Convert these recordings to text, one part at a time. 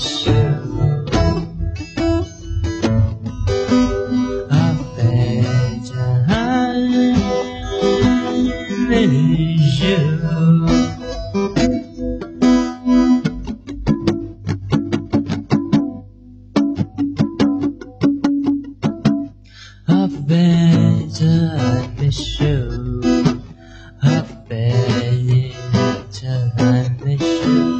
fish. I've been to the show. I've been to the show.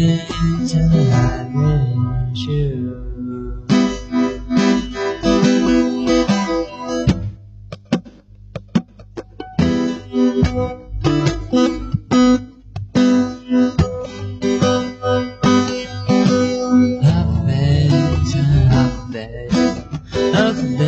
I having you. Nothing, nothing, nothing.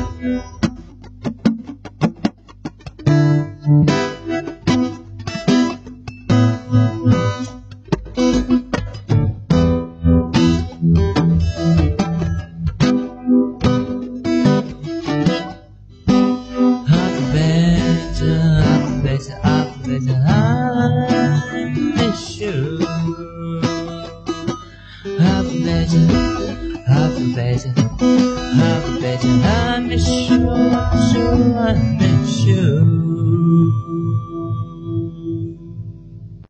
that I miss you. Half a better, half a better, half a better, I miss you, I miss you.